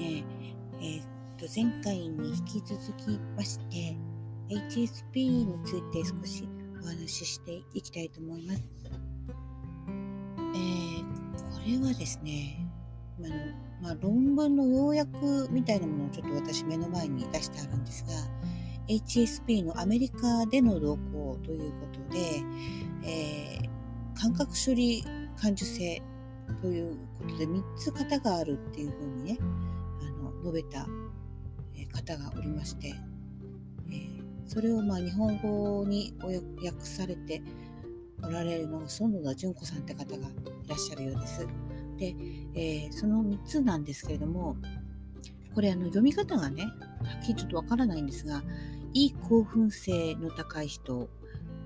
ね、えー、と前回に引き続きまして HSP について少しお話ししていきたいと思います。えー、これはですね、あのまあ、論文の要約みたいなものをちょっと私目の前に出してあるんですが HSP のアメリカでの動向ということで、えー、感覚処理感受性ということで3つ型があるっていうふうにね述べた方がおりまして、え、それをまあ日本語に訳されておられるのが園田純子さんって方がいらっしゃるようです。で、え、その3つなんですけれどもこれあの読み方がねはっきりちょっとわからないんですがいい興奮性の高い人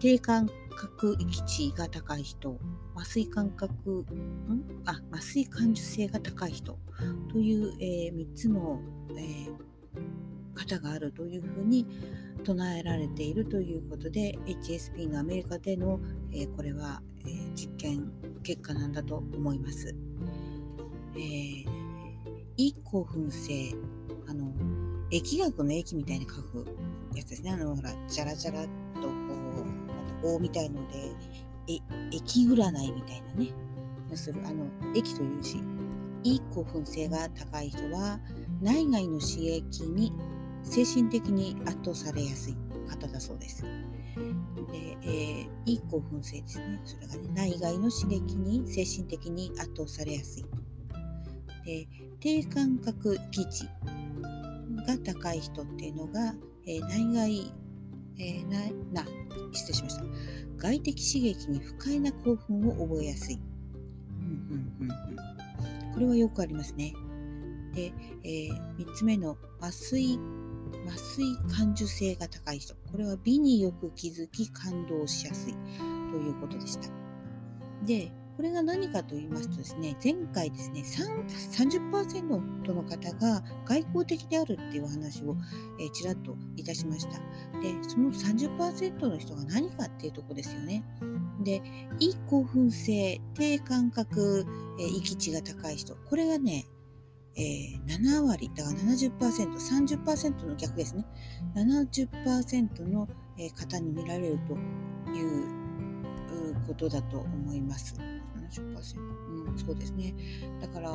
低感覚域値が高い人麻酔感覚ん？あ麻酔感受性が高い人という、えー、3つの、えー、方があるというふうに唱えられているということで HSP のアメリカでの、えー、これは、えー、実験結果なんだと思います。えー、い興奮性あの疫学の液みたいに書くやつですねあのほらジャラジャラとこう棒みたいのでえ液占いみたいなねするあの液という字いい興奮性が高い人は内外の刺激に精神的に圧倒されやすい方だそうです。で、えー、いい興奮性ですね。それがね、内外の刺激に精神的に圧倒されやすい。で、低感覚基地が高い人っていうのが、えー、内外、えー、な、な、失礼しました。外的刺激に不快な興奮を覚えやすい。うんうんうん、これはよくありますね。で、えー、3つ目の麻酔麻酔感受性が高い人これは美によく気づき感動しやすいということでしたでこれが何かと言いますとですね前回ですね30%の方が外交的であるっていうお話を、え、ちらっといたしましたでその30%の人が何かっていうとこですよねでいい興奮性低感覚、えー、域値が高い人これがねえー、7割、だから70%、30%の逆ですね。70%の方に見られるということだと思います。70%。うん、そうですね。だから、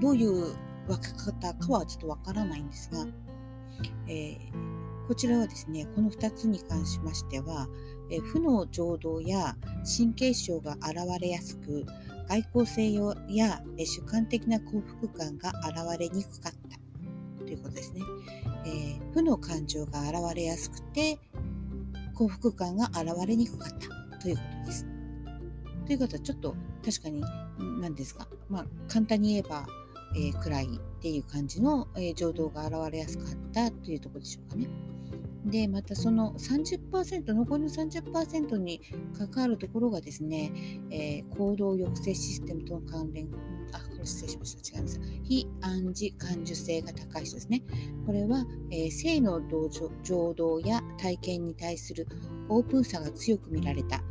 どういう分け方かはちょっとわからないんですが、えー、こちらはですね、この2つに関しましては、えー、負の情動や神経症が現れやすく、外交性や主観的な幸福感が現れにくかったということですね。えー、負の感情が現れやすくて幸福感が現れにくかったということです。ということはちょっと確かに何ですか、まあ、簡単に言えば、えー、暗いっていう感じの、えー、情動が現れやすかったというところでしょうかね。でまたその30%残りの30%に関わるところがですね、えー、行動抑制システムとの関連あこれ失礼しました。違います。非暗示感受性が高い人ですね。これは、えー、性の情動や体験に対するオープンさが強く見られた。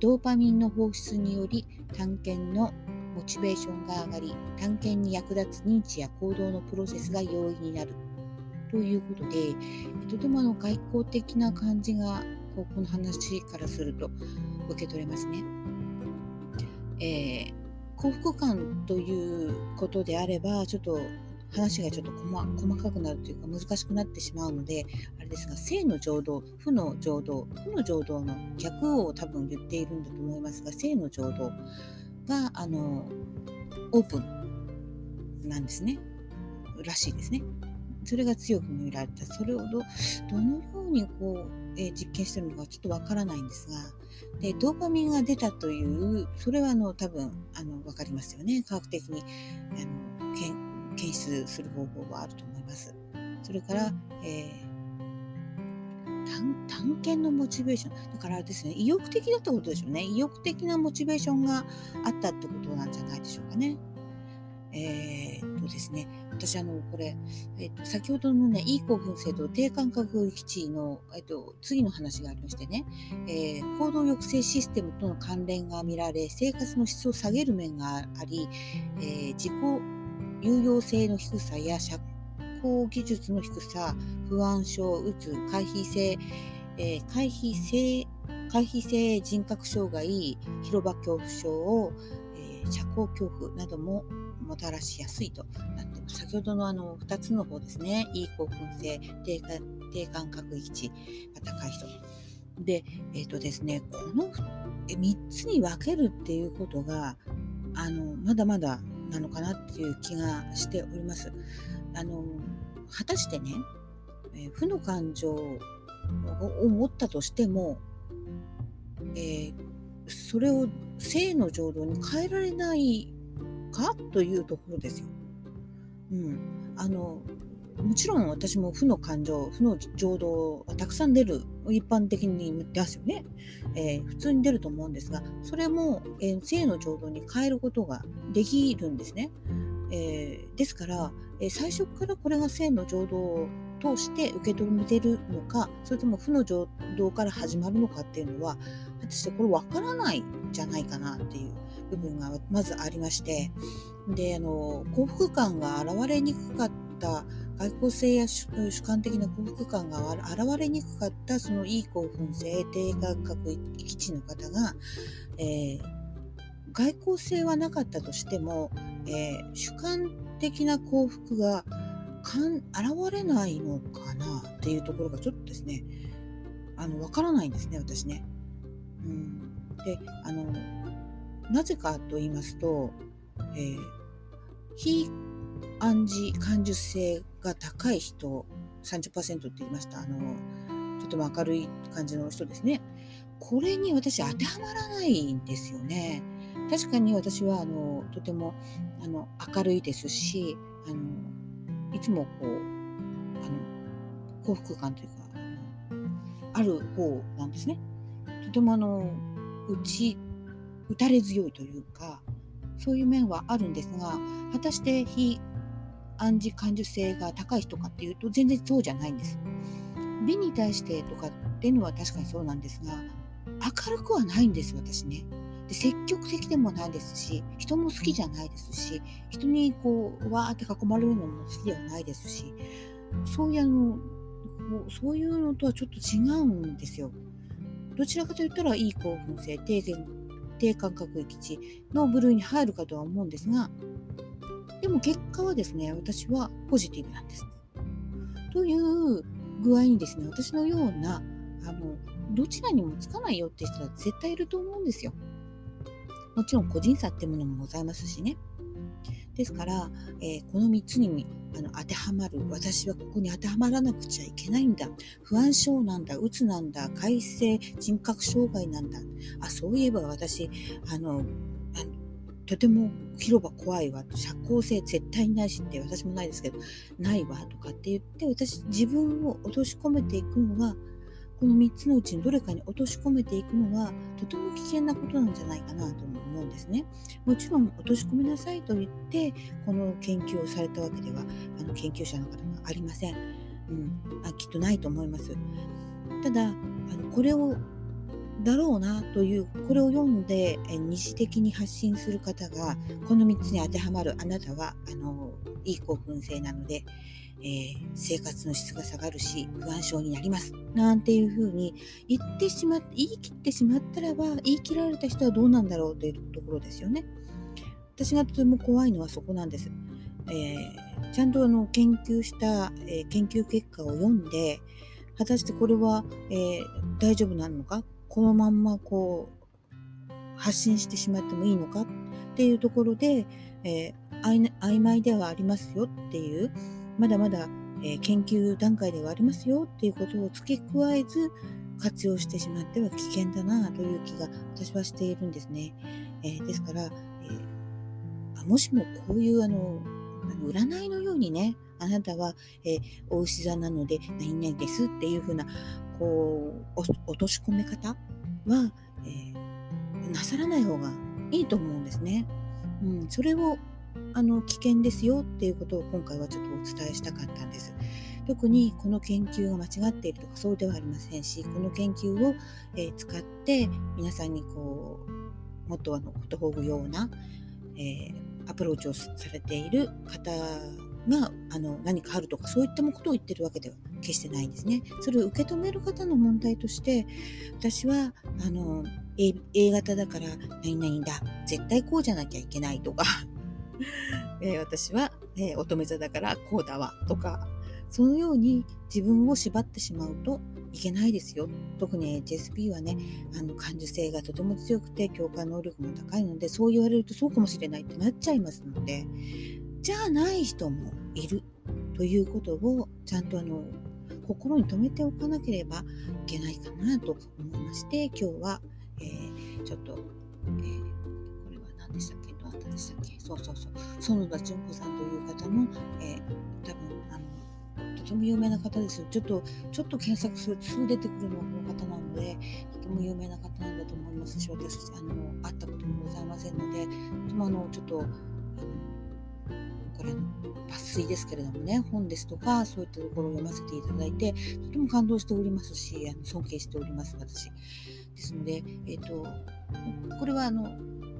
ドーパミンの放出により探検のモチベーションが上がり探検に役立つ認知や行動のプロセスが容易になるということで、とてもあの外交的な感じがこの話からすると受け取れますね。えー、幸福感ということであればちょっと話がちょっと細かくなるというか難しくなってしまうのであれですが性の浄土負の浄土負の浄土の逆を多分言っているんだと思いますが性の浄土があのオープンなんですね。らしいですね。それが強く見られた。それをどどのようにこう、えー、実験してるのかちょっとわからないんですがでドーパミンが出たというそれはあの多分あの分かりますよね。科学的にあの検出する方法はあると思います。それから、えー、探探検のモチベーションだからですね意欲的だったことでしょうね意欲的なモチベーションがあったってことなんじゃないでしょうかね。えー、っとですね、私あの、これ、えっと、先ほどのね、いい興奮性と低感覚基地の、えっと、次の話がありましてね、えー、行動抑制システムとの関連が見られ、生活の質を下げる面があり、えー、自己有用性の低さや社考技術の低さ不安症うつ回避性、えー、回避性回避性人格障害広場恐怖症を、えー、社交恐怖などももたらしやすいとなってます。先ほどのあの2つの方ですね。いい興奮性低低感覚域値が高い人。でえっ、ー、とですねこの3つに分けるっていうことがあのまだまだなのかなっていう気がしております。あの果たしてね、えー、負の感情を持ったとしても、えー、それを性の浄土に変えられないかというところですよ。うん、あのもちろん私も負の感情、負の情動はたくさん出る、一般的に出すよね、えー、普通に出ると思うんですが、それも、えー、性の情動に変えることができるんですね。えー、ですから、え最初からこれが性の情動を通して受け止めてるのか、それとも負の情動から始まるのかっていうのは、果たしてこれ分からないんじゃないかなっていう部分がまずありまして、で、あの、幸福感が現れにくかった外交性や主観的な幸福感が現れにくかったそのいい興奮性低感覚基地の方が、えー、外交性はなかったとしても、えー、主観的な幸福がかん現れないのかなっていうところがちょっとですねあの分からないんですね私ね。うん、であのなぜかと言いますと、えー、非暗示感受性が高い人30%って言いました。あのとても明るい感じの人ですね。これに私当てはまらないんですよね。確かに私はあのとてもあの明るいですしあのいつもこうあの幸福感というかある方なんですね。とてもあの打ち打たれ強いというかそういう面はあるんですが果たして非暗示感受性が高い人かっていうと全然そうじゃないんです。美に対してとかっていうのは確かにそうなんですが明るくはないんです私ね。で積極的でもないですし人も好きじゃないですし人にこうわーって囲まれるのも好きではないですしそういうあのそういうのとはちょっと違うんですよ。どちらかといったらいい興奮性低低感覚域値の部類に入るかとは思うんですがでも結果はですね、私はポジティブなんです。という具合にですね、私のような、あの、どちらにもつかないよって人は絶対いると思うんですよ。もちろん個人差ってものもございますしね。ですから、えー、この3つにあの当てはまる私はここに当てはまらなくちゃいけないんだ不安症なんだうつなんだ改正人格障害なんだあそういえば私あのとても広場怖いわ社交性絶対ないしって私もないですけどないわとかって言って私自分を落とし込めていくのはこの3つのうちのどれかに落とし込めていくのはとても危険なことなんじゃないかなと思うんですね。もちろん落とし込めなさいと言ってこの研究をされたわけではあの研究者の方はありません。うん、あきっとないと思います。ただあのこれをだろうなというこれを読んで二次的に発信する方がこの3つに当てはまるあなたはあのいい興奮性なので、えー、生活の質が下がるし不安症になりますなんていうふうに言ってしまって言い切ってしまったらば言い切られた人はどうなんだろうというところですよね。私がとても怖いのはそこなんです。えー、ちゃんとあの研究した、えー、研究結果を読んで果たしてこれは、えー、大丈夫なのかこのまんまこう発信してしまってもいいのかっていうところで、えー、曖昧ではありますよっていうまだまだ、え、研究段階ではありますよっていうことを付け加えず活用してしまっては危険だなという気が私はしているんですね。えー、ですから、えー、もしもこういうあの占いのようにねあなたは、えー、お牛座なので何々ですっていうふうなこう落とし込め方は、えー、なさらない方がいいと思うんですね。うん、それをあの危険ですよっていうことを今回はちょっとお伝えしたかったんです。特にこの研究が間違っているとかそうではありませんしこの研究を、えー、使って皆さんにこうもっとあのことほぐような、えー、アプローチをされている方があの何かあるとかそういったことを言ってるわけでは決してないんですね。それを受け止める方の問題として私はあの A, A 型だから何々だ絶対こうじゃなきゃいけないとか えー、私は、えー、乙女座だからこうだわとかそのように自分を縛ってしまうといけないですよ。特に HSP はね、あの感受性がとても強くて共感能力も高いので、そう言われるとそうかもしれないってなっちゃいますので、じゃあない人もいるということをちゃんとあの心に留めておかなければいけないかなと思いまして今日は、えー、ちょっと、えー、これは何でしたっけ？どなたでしたっけ？そうそうそう。園田純子さんという方の、えー、多分あのとても有名な方です。ちょっとちょっと検索するとすぐ出てくるのはこの方なのでとても有名な方なんだと思いますし私あの会ったこともございませんのでとてもあのちょっとあのこれ抜粋ですけれどもね本ですとかそういったところを読ませていただいてとても感動しておりますしあの尊敬しております私。ですので、えーと、これはあの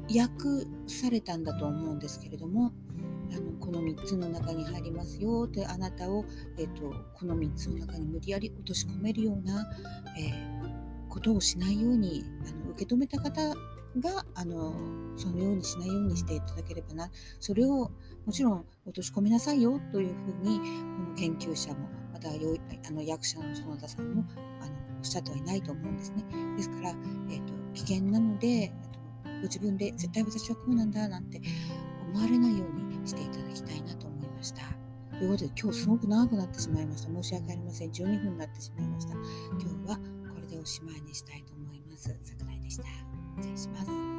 訳されたんだと思うんですけれどもあのこの3つの中に入りますよってあなたを、えーと、この3つの中に無理やり落とし込めるような、えー、ことをしないようにあの受け止めた方があのそのようにしないようにしていただければなそれをもちろん落とし込みなさいよというふうにこの研究者もまたあの役者の園田さんもあのおっしゃってはいないと思うんですね。ですから、えーと、危険なので、えーと、ご自分で絶対私はこうなんだなんて思われないようにしていただきたいなと思いました。ということで今日すごく長くなってしまいました。申し訳ありません。12分になってしまいました。今日はこれでおしまいにしたいと思います。桜井でした。失礼します。